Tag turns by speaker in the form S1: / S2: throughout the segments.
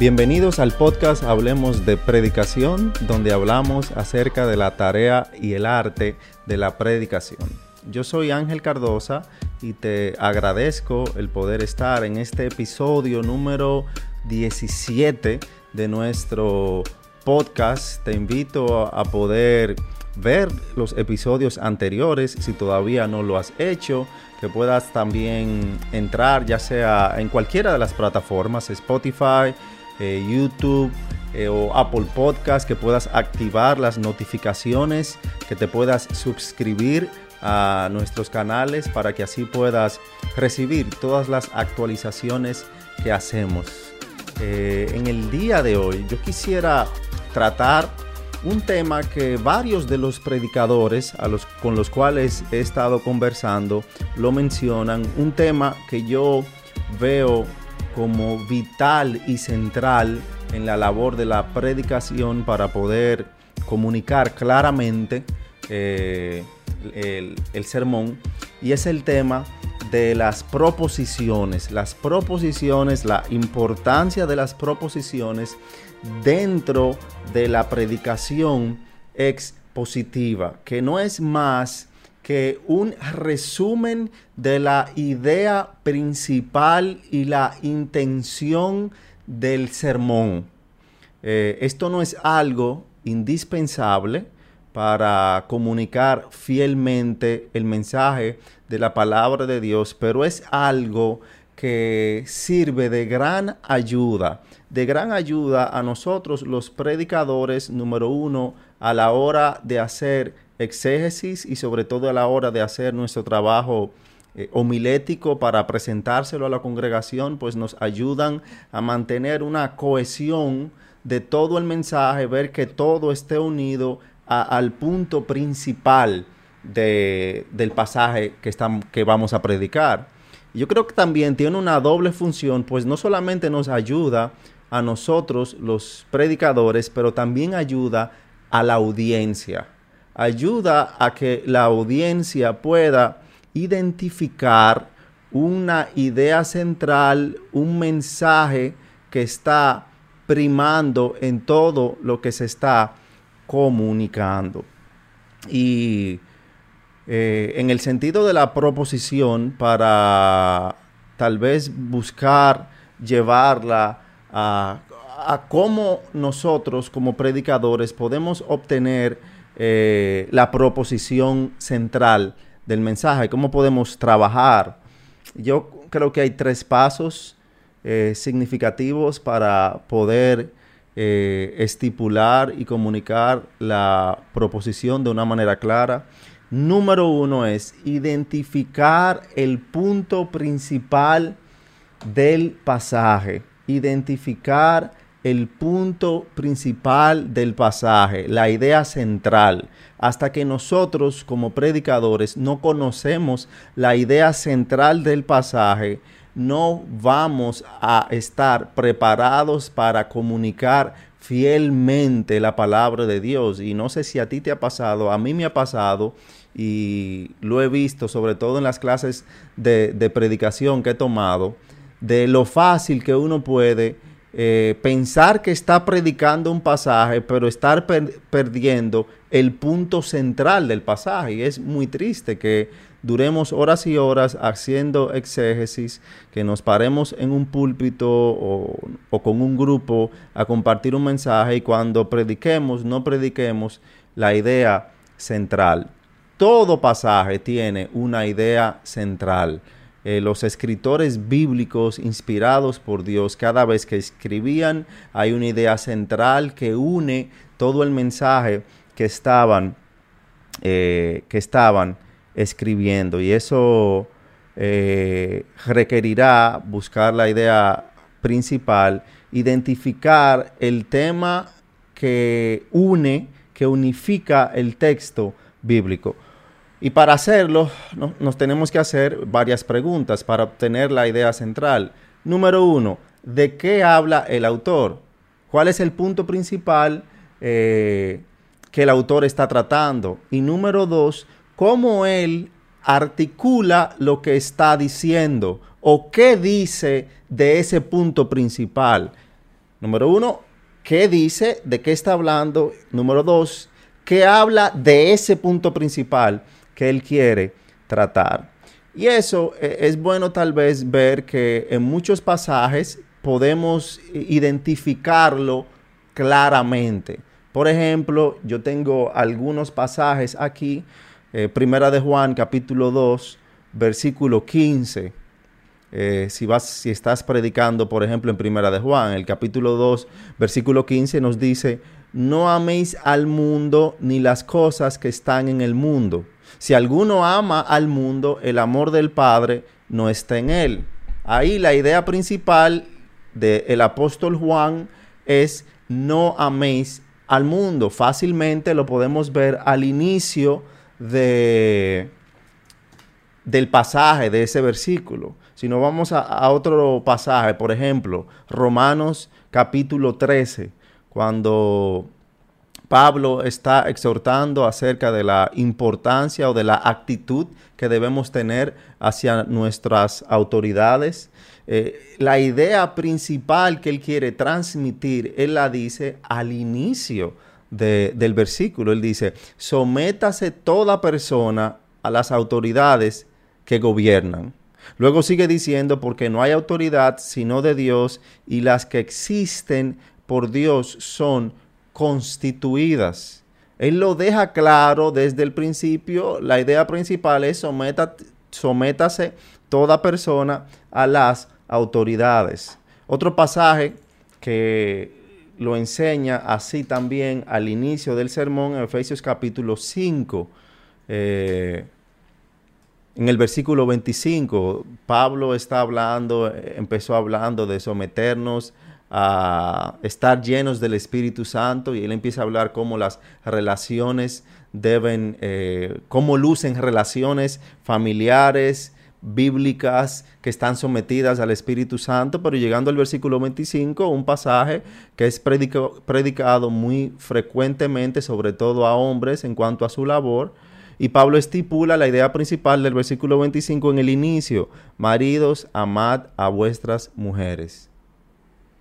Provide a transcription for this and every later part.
S1: Bienvenidos al podcast Hablemos de Predicación, donde hablamos acerca de la tarea y el arte de la predicación. Yo soy Ángel Cardosa y te agradezco el poder estar en este episodio número 17 de nuestro podcast. Te invito a poder ver los episodios anteriores si todavía no lo has hecho, que puedas también entrar ya sea en cualquiera de las plataformas, Spotify, eh, YouTube eh, o Apple Podcast, que puedas activar las notificaciones, que te puedas suscribir a nuestros canales para que así puedas recibir todas las actualizaciones que hacemos. Eh, en el día de hoy yo quisiera tratar un tema que varios de los predicadores con los cuales he estado conversando lo mencionan, un tema que yo veo como vital y central en la labor de la predicación para poder comunicar claramente eh, el, el sermón. Y es el tema de las proposiciones, las proposiciones, la importancia de las proposiciones dentro de la predicación expositiva, que no es más que un resumen de la idea principal y la intención del sermón. Eh, esto no es algo indispensable para comunicar fielmente el mensaje de la palabra de Dios, pero es algo que sirve de gran ayuda, de gran ayuda a nosotros los predicadores, número uno, a la hora de hacer exégesis y sobre todo a la hora de hacer nuestro trabajo eh, homilético para presentárselo a la congregación, pues nos ayudan a mantener una cohesión de todo el mensaje, ver que todo esté unido al punto principal del pasaje que, estamos, que vamos a predicar. Yo creo que también tiene una doble función, pues no solamente nos ayuda a nosotros los predicadores, pero también ayuda a la audiencia. Ayuda a que la audiencia pueda identificar una idea central, un mensaje que está primando en todo lo que se está comunicando. Y eh, en el sentido de la proposición para tal vez buscar llevarla a, cómo nosotros como predicadores podemos obtener eh, la proposición central del mensaje, cómo podemos trabajar. Yo creo que hay tres pasos eh, significativos para poder estipular y comunicar la proposición de una manera clara. Número uno es identificar el punto principal del pasaje. Identificar el punto principal del pasaje, la idea central. Hasta que nosotros como predicadores no conocemos la idea central del pasaje, no vamos a estar preparados para comunicar fielmente la palabra de Dios. Y no sé si a ti te ha pasado, a mí me ha pasado y lo he visto sobre todo en las clases de, predicación que he tomado, de lo fácil que uno puede eh, pensar que está predicando un pasaje, pero estar perdiendo el punto central del pasaje. Y es muy triste que duremos horas y horas haciendo exégesis, que nos paremos en un púlpito o, o con un grupo a compartir un mensaje y cuando prediquemos, no prediquemos la idea central todo pasaje tiene una idea central. Eh, los escritores bíblicos inspirados por Dios, cada vez que escribían, hay una idea central que une todo el mensaje que estaban, eh, que estaban escribiendo. Y eso eh, requerirá buscar la idea principal, identificar el tema que une, que unifica el texto bíblico. Y para hacerlo, nos tenemos que hacer varias preguntas para obtener la idea central. Número uno, ¿de qué habla el autor? ¿Cuál es el punto principal eh, que el autor está tratando? Y número dos, ¿cómo él articula lo que está diciendo? ¿O qué dice de ese punto principal? Número uno, ¿qué dice? ¿De qué está hablando? Número dos, ¿qué habla de ese punto principal que él quiere tratar? Y eso eh, es bueno tal vez ver que en muchos pasajes podemos identificarlo claramente. Por ejemplo, yo tengo algunos pasajes aquí, eh, Primera de Juan, capítulo 2, versículo 15. Eh, si, vas, si estás predicando, por ejemplo, en Primera de Juan, el capítulo 2, versículo 15 nos dice, no améis al mundo ni las cosas que están en el mundo. Si alguno ama al mundo, el amor del Padre no está en él. Ahí la idea principal del apóstol Juan es no améis al mundo. Fácilmente lo podemos ver al inicio de, del pasaje de ese versículo. Si no vamos a, a otro pasaje, por ejemplo, Romanos capítulo 13, cuando Pablo está exhortando acerca de la importancia o de la actitud que debemos tener hacia nuestras autoridades. Eh, la idea principal que él quiere transmitir, él la dice al inicio del versículo. Él dice, sométase toda persona a las autoridades que gobiernan. Luego sigue diciendo, porque no hay autoridad sino de Dios y las que existen por Dios son constituidas. Él lo deja claro desde el principio. La idea principal es sométase toda persona a las autoridades. Otro pasaje que lo enseña así también al inicio del sermón en Efesios capítulo 5. Eh, en el versículo 25, Pablo está hablando, empezó hablando de someternos a estar llenos del Espíritu Santo y él empieza a hablar cómo las relaciones deben, eh, cómo lucen relaciones familiares, bíblicas que están sometidas al Espíritu Santo, pero llegando al versículo 25, un pasaje que es predicado muy frecuentemente, sobre todo a hombres en cuanto a su labor, y Pablo estipula la idea principal del versículo 25 en el inicio, maridos, amad a vuestras mujeres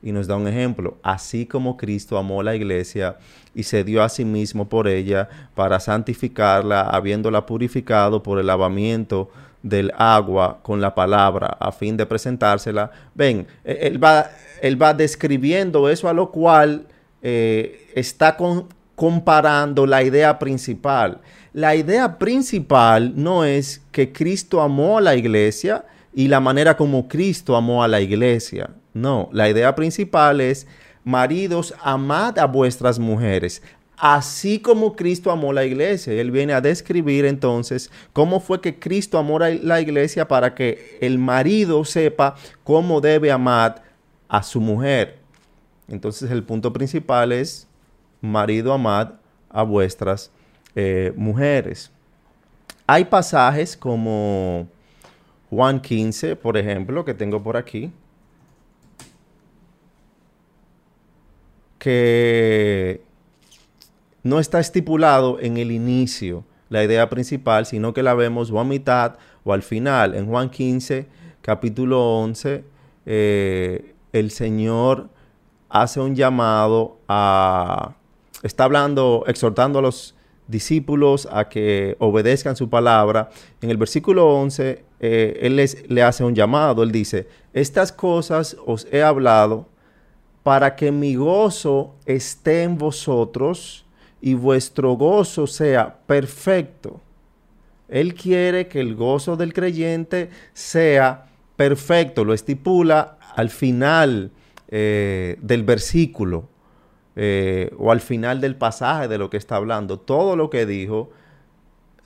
S1: y nos da un ejemplo. Así como Cristo amó la iglesia y se dio a sí mismo por ella para santificarla, habiéndola purificado por el lavamiento del agua con la palabra a fin de presentársela. Ven, e, él va, él va describiendo eso a lo cual eh, está comparando la idea principal. La idea principal no es que Cristo amó a la iglesia y la manera como Cristo amó a la iglesia. No, la idea principal es, maridos, amad a vuestras mujeres, así como Cristo amó la iglesia. Él viene a describir entonces cómo fue que Cristo amó la iglesia para que el marido sepa cómo debe amar a su mujer. Entonces el punto principal es, marido, amad a vuestras eh, mujeres. Hay pasajes como Juan 15, por ejemplo, que tengo por aquí que no está estipulado en el inicio la idea principal, sino que la vemos o a mitad o al final. En Juan 15, capítulo 11, eh, el Señor hace un llamado a... Está hablando, exhortando a los discípulos a que obedezcan su palabra. En el versículo 11, eh, Él les, le hace un llamado. Él dice, estas cosas os he hablado para que mi gozo esté en vosotros y vuestro gozo sea perfecto. Él quiere que el gozo del creyente sea perfecto, lo estipula al final eh, del versículo eh, o al final del pasaje de lo que está hablando. Todo lo que dijo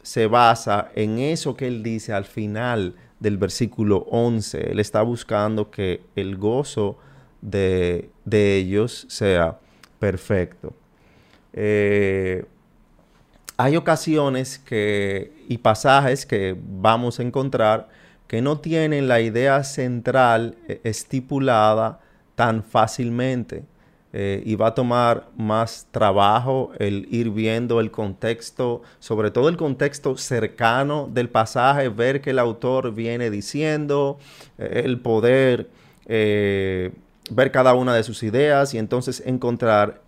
S1: se basa en eso que él dice al final del versículo 11. Él está buscando que el gozo de, ellos sea perfecto. Eh, hay ocasiones que, y pasajes que vamos a encontrar que no tienen la idea central eh, estipulada tan fácilmente. Eh, y va a tomar más trabajo el ir viendo el contexto, sobre todo el contexto cercano del pasaje, ver que el autor viene diciendo, el poder ver cada una de sus ideas y entonces encontrar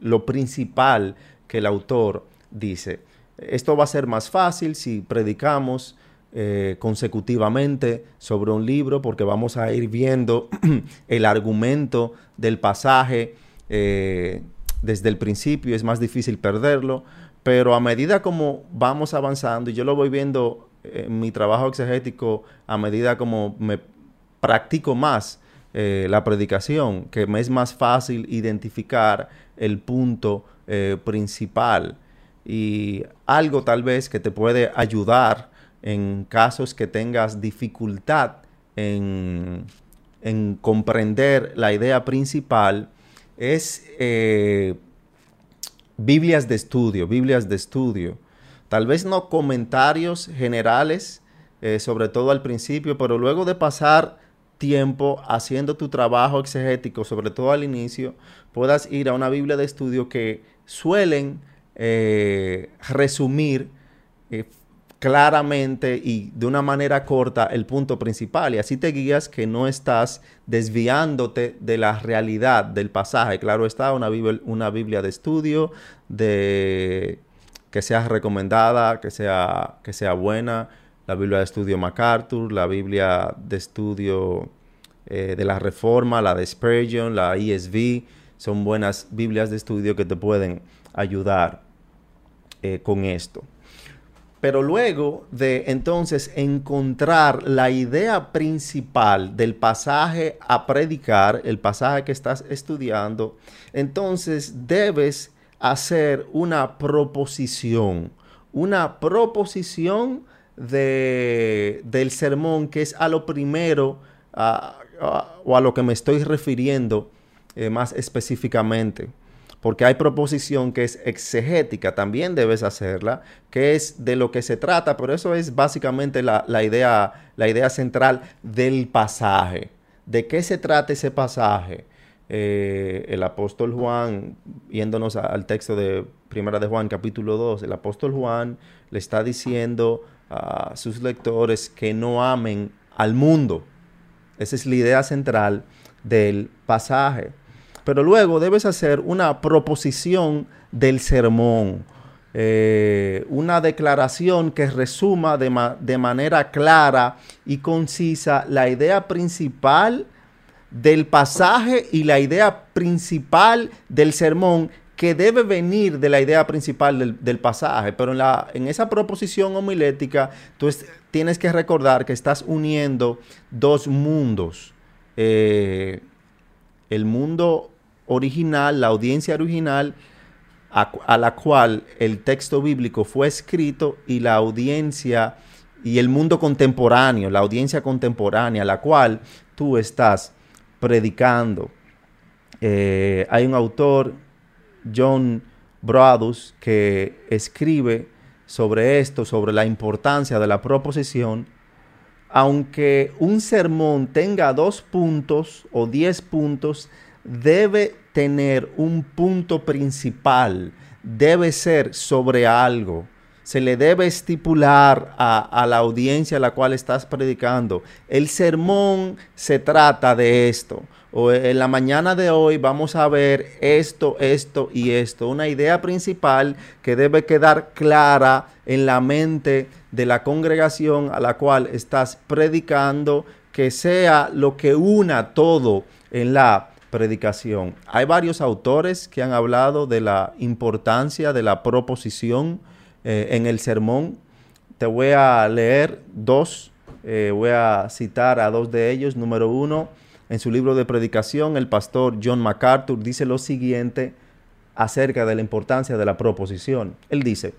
S1: lo principal que el autor dice. Esto va a ser más fácil si predicamos eh, consecutivamente sobre un libro porque vamos a ir viendo el argumento del pasaje eh, desde el principio, es más difícil perderlo, pero a medida como vamos avanzando, y yo lo voy viendo en mi trabajo exegético, a medida como me practico más eh, la predicación, que me es más fácil identificar el punto principal y algo tal vez que te puede ayudar en casos que tengas dificultad en, comprender la idea principal es eh, Biblias de estudio, Biblias de estudio. Tal vez no comentarios generales, eh, sobre todo al principio, pero luego de pasar tiempo haciendo tu trabajo exegético, sobre todo al inicio, puedas ir a una Biblia de estudio que suelen eh, resumir eh, claramente y de una manera corta el punto principal y así te guías que no estás desviándote de la realidad del pasaje. Claro está, una Biblia, de estudio, de que sea recomendada, que sea, que sea buena, la Biblia de estudio MacArthur, la Biblia de estudio eh, de la Reforma, la de Spurgeon, la ESV, son buenas Biblias de estudio que te pueden ayudar eh, con esto. Pero luego de entonces encontrar la idea principal del pasaje a predicar, el pasaje que estás estudiando, entonces debes hacer una proposición, una proposición de, del sermón que es a lo primero o a lo que me estoy refiriendo eh, más específicamente porque hay proposición que es exegética, también debes hacerla, que es de lo que se trata, pero eso es básicamente la, idea, la idea central del pasaje. ¿De qué se trata ese pasaje? Eh, el apóstol Juan, yéndonos al texto de Primera de Juan, capítulo 2, el apóstol Juan le está diciendo a sus lectores que no amen al mundo. Esa es la idea central del pasaje. Pero luego debes hacer una proposición del sermón, eh, una declaración que resuma de, de manera clara y concisa la idea principal del pasaje y la idea principal del sermón que debe venir de la idea principal del, pasaje. Pero en, la, en, esa proposición homilética, tú tienes que recordar que estás uniendo dos mundos. Eh, el mundo original, la audiencia original a, la cual el texto bíblico fue escrito y la audiencia y el mundo contemporáneo, la audiencia contemporánea, a la cual tú estás predicando. Eh, hay un autor, John Bradus, que escribe sobre esto, sobre la importancia de la proposición. Aunque un sermón tenga dos puntos o diez puntos, debe tener un punto principal, debe ser sobre algo. Se le debe estipular a, la audiencia a la cual estás predicando. El sermón se trata de esto. O en la mañana de hoy vamos a ver esto, esto y esto. Una idea principal que debe quedar clara en la mente de la congregación a la cual estás predicando, que sea lo que una todo en la predicación. Hay varios autores que han hablado de la importancia de la proposición eh, en el sermón. Te voy a leer dos, eh, voy a citar a dos de ellos. Número uno, en su libro de predicación, el pastor John MacArthur dice lo siguiente acerca de la importancia de la proposición. Él dice,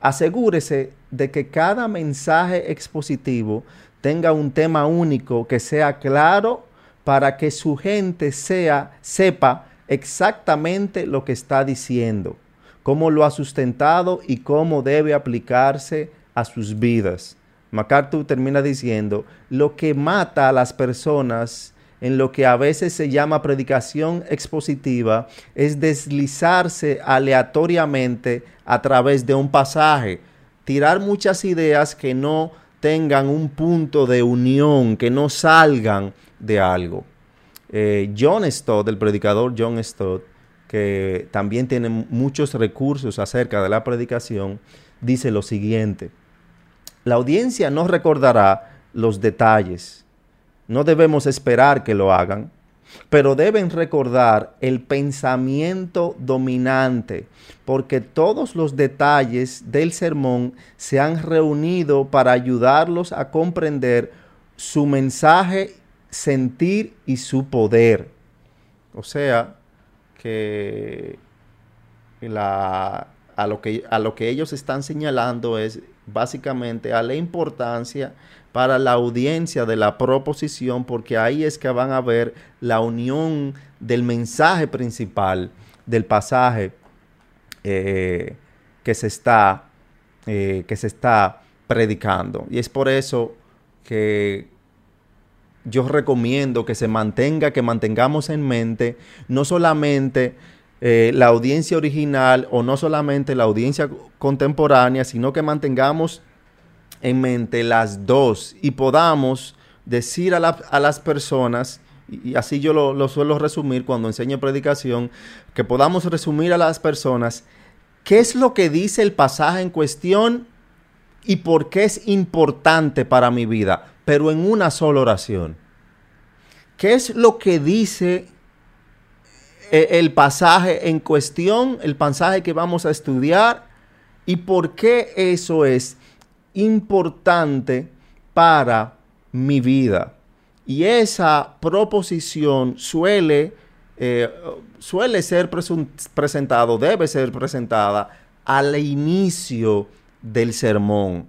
S1: asegúrese de que cada mensaje expositivo tenga un tema único que sea claro para que su gente sea, sepa exactamente lo que está diciendo, cómo lo ha sustentado y cómo debe aplicarse a sus vidas. MacArthur termina diciendo, lo que mata a las personas en lo que a veces se llama predicación expositiva es deslizarse aleatoriamente a través de un pasaje, tirar muchas ideas que no tengan un punto de unión, que no salgan de algo. Eh, John Stott, el predicador John Stott, que también tiene muchos recursos acerca de la predicación, dice lo siguiente. La audiencia no recordará los detalles. No debemos esperar que lo hagan, pero deben recordar el pensamiento dominante, porque todos los detalles del sermón se han reunido para ayudarlos a comprender su mensaje, sentir y su poder. O sea, que, a, lo que a lo que ellos están señalando es básicamente a la importancia para la audiencia de la proposición, porque ahí es que van a ver la unión del mensaje principal del pasaje eh, que, se está, eh, que se está predicando. Y es por eso que yo recomiendo que se mantenga, que mantengamos en mente no solamente eh, la audiencia original o no solamente la audiencia contemporánea, sino que mantengamos en mente las dos y podamos decir a, las personas, y así yo lo, suelo resumir cuando enseño predicación, que podamos resumir a las personas qué es lo que dice el pasaje en cuestión y por qué es importante para mi vida, pero en una sola oración. ¿Qué es lo que dice eh, el pasaje en cuestión, el pasaje que vamos a estudiar y por qué eso es importante para mi vida. Y esa proposición suele, eh, suele ser presentado, debe ser presentada al inicio del sermón.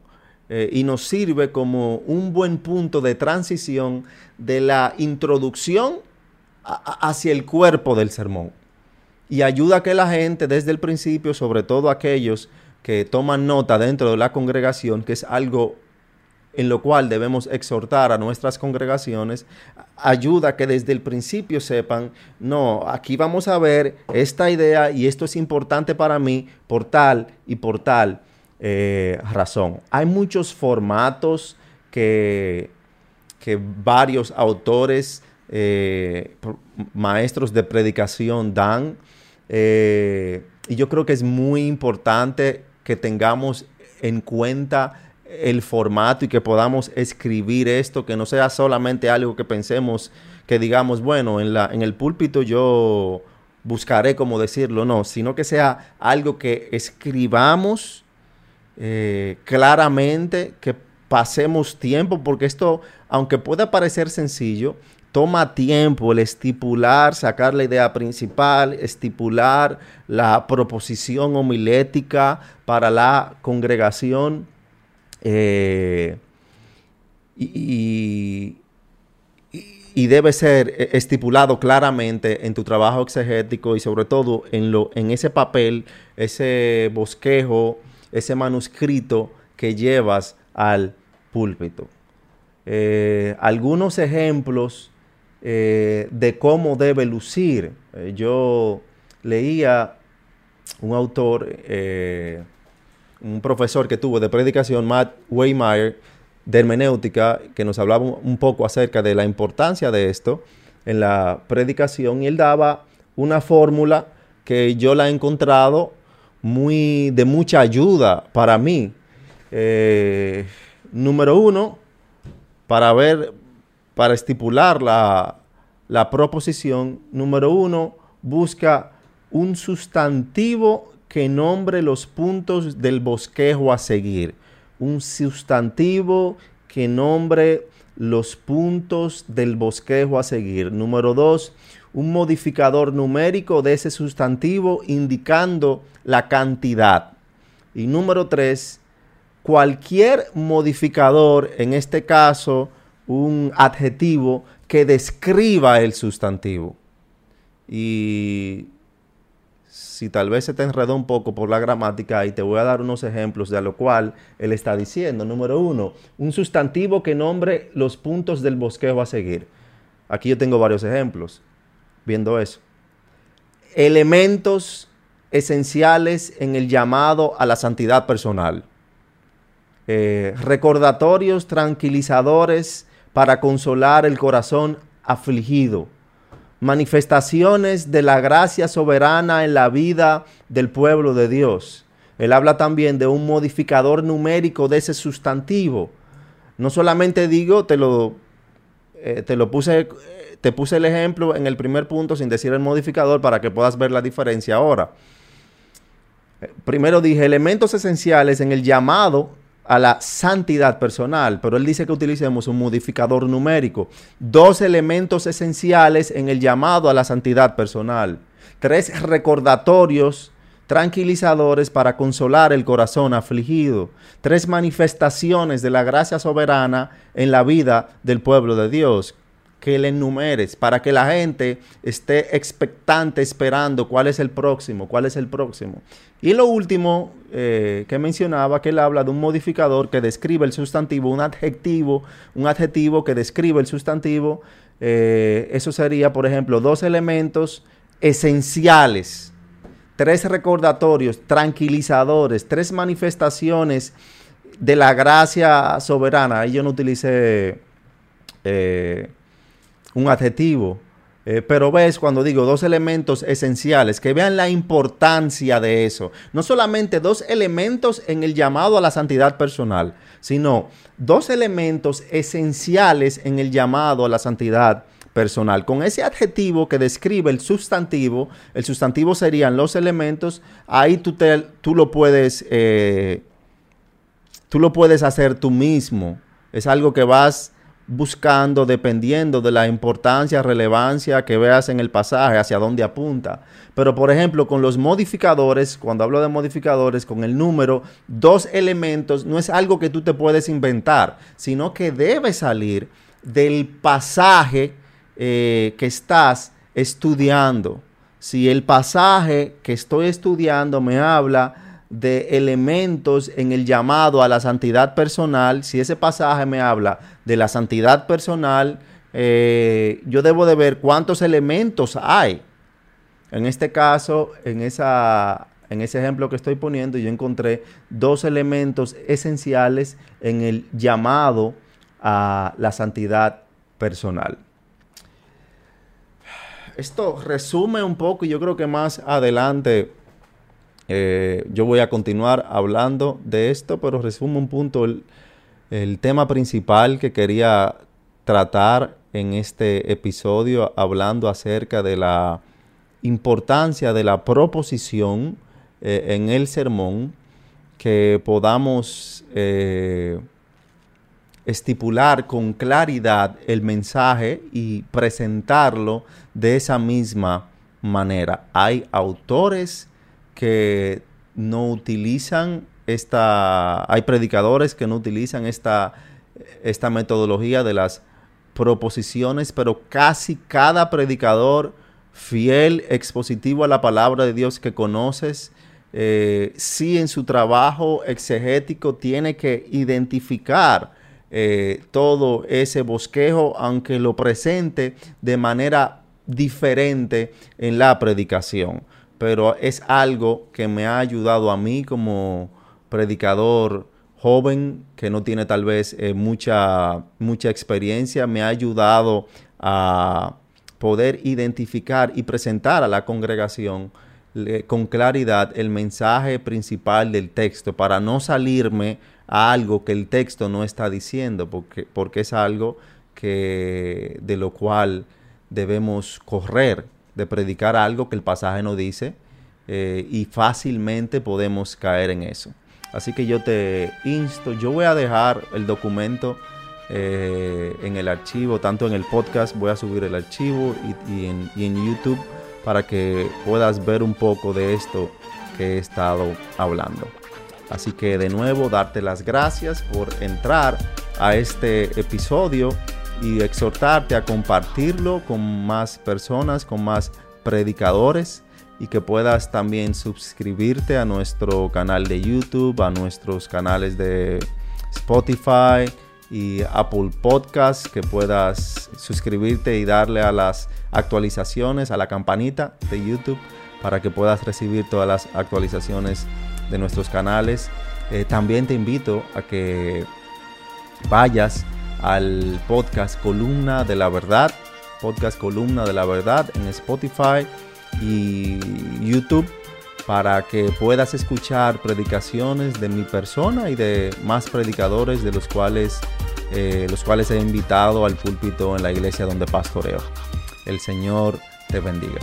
S1: Eh, y nos sirve como un buen punto de transición de la introducción hacia el cuerpo del sermón. Y ayuda a que la gente desde el principio, sobre todo aquellos que toman nota dentro de la congregación, que es algo en lo cual debemos exhortar a nuestras congregaciones, ayuda a que desde el principio sepan, no, aquí vamos a ver esta idea y esto es importante para mí por tal y por tal eh, razón. Hay muchos formatos que, que varios autores, eh, maestros de predicación dan, eh, y yo creo que es muy importante que tengamos en cuenta el formato y que podamos escribir esto, que no sea solamente algo que pensemos, que digamos, bueno, en, la, en el púlpito yo buscaré cómo decirlo, no, sino que sea algo que escribamos eh, claramente, que pasemos tiempo, porque esto, aunque pueda parecer sencillo, toma tiempo el estipular, sacar la idea principal, estipular la proposición homilética para la congregación eh, y, debe ser estipulado claramente en tu trabajo exegético y sobre todo en, lo, en ese papel, ese bosquejo, ese manuscrito que llevas al púlpito. Eh, algunos ejemplos eh, de cómo debe lucir. Eh, yo leía un autor, eh, un profesor que tuvo de predicación, Matt Waymeyer, de hermenéutica, que nos hablaba un poco acerca de la importancia de esto en la predicación y él daba una fórmula que yo la he encontrado muy de mucha ayuda para mí. número uno, para ver para estipular la, proposición, número uno, busca un sustantivo que nombre los puntos del bosquejo a seguir. Un sustantivo que nombre los puntos del bosquejo a seguir. Número dos, un modificador numérico de ese sustantivo indicando la cantidad. Y número tres, cualquier modificador, en este caso, un adjetivo que describa el sustantivo. Y si tal vez se te enredó un poco por la gramática, y te voy a dar unos ejemplos de lo cual él está diciendo. Número uno, un sustantivo que nombre los puntos del bosquejo a seguir. Aquí yo tengo varios ejemplos viendo eso. Elementos esenciales en el llamado a la santidad personal. Eh, recordatorios tranquilizadores para consolar el corazón afligido. manifestaciones de la gracia soberana en la vida del pueblo de Dios. Él habla también de un modificador numérico de ese sustantivo. No solamente digo, te lo, eh, te lo puse, te puse el ejemplo en el primer punto sin decir el modificador para que puedas ver la diferencia ahora. Primero dije elementos esenciales en el llamado a la santidad personal, pero él dice que utilicemos un modificador numérico. Dos elementos esenciales en el llamado a la santidad personal. Tres recordatorios tranquilizadores para consolar el corazón afligido. Tres manifestaciones de la gracia soberana en la vida del pueblo de Dios que le enumeres para que la gente esté expectante esperando cuál es el próximo, cuál es el próximo. Y lo último eh, que mencionaba, que él habla de un modificador que describe el sustantivo, un adjetivo, un adjetivo que describe el sustantivo. Eh, eso sería, por ejemplo, dos elementos esenciales, tres recordatorios, tranquilizadores, tres manifestaciones de la gracia soberana. Ahí yo no utilicé... Eh, un adjetivo. Eh, pero ves cuando digo dos elementos esenciales, que vean la importancia de eso. No solamente dos elementos en el llamado a la santidad personal, sino dos elementos esenciales en el llamado a la santidad personal. Con ese adjetivo que describe el sustantivo, el sustantivo serían los elementos, ahí tú, te, tú lo puedes... Eh, tú lo puedes hacer tú mismo. Es algo que vas buscando dependiendo de la importancia, relevancia que veas en el pasaje, hacia dónde apunta. Pero por ejemplo, con los modificadores, cuando hablo de modificadores, con el número, dos elementos, no es algo que tú te puedes inventar, sino que debe salir del pasaje eh, que estás estudiando. Si el pasaje que estoy estudiando me habla de elementos en el llamado a la santidad personal, si ese pasaje me habla de la santidad personal, eh, yo debo de ver cuántos elementos hay. En este caso, en, esa, en ese ejemplo que estoy poniendo, yo encontré dos elementos esenciales en el llamado a la santidad personal. Esto resume un poco y yo creo que más adelante eh, yo voy a continuar hablando de esto, pero resumo un punto. El, tema principal que quería tratar en este episodio, hablando acerca de la importancia de la proposición eh, en el sermón, que podamos eh, estipular con claridad el mensaje y presentarlo de esa misma manera. Hay autores que no utilizan esta, hay predicadores que no utilizan esta, esta metodología de las proposiciones, pero casi cada predicador fiel, expositivo a la palabra de Dios que conoces, eh, sí en su trabajo exegético tiene que identificar eh, todo ese bosquejo, aunque lo presente de manera diferente en la predicación pero es algo que me ha ayudado a mí como predicador joven que no tiene tal vez eh, mucha, mucha experiencia, me ha ayudado a poder identificar y presentar a la congregación con claridad el mensaje principal del texto para no salirme a algo que el texto no está diciendo, porque, porque es algo que, de lo cual debemos correr de predicar algo que el pasaje no dice eh, y fácilmente podemos caer en eso. Así que yo te insto, yo voy a dejar el documento eh, en el archivo, tanto en el podcast, voy a subir el archivo y, en, y en YouTube para que puedas ver un poco de esto que he estado hablando. Así que de nuevo darte las gracias por entrar a este episodio y exhortarte a compartirlo con más personas, con más predicadores y que puedas también suscribirte a nuestro canal de YouTube, a nuestros canales de Spotify y Apple Podcast, que puedas suscribirte y darle a las actualizaciones, a la campanita de YouTube, para que puedas recibir todas las actualizaciones de nuestros canales. Eh, también te invito a que vayas al podcast Columna de la Verdad podcast Columna de la Verdad en Spotify y YouTube para que puedas escuchar predicaciones de mi persona y de más predicadores de los cuales, eh, los cuales he invitado al púlpito en la iglesia donde pastoreo. El Señor te bendiga.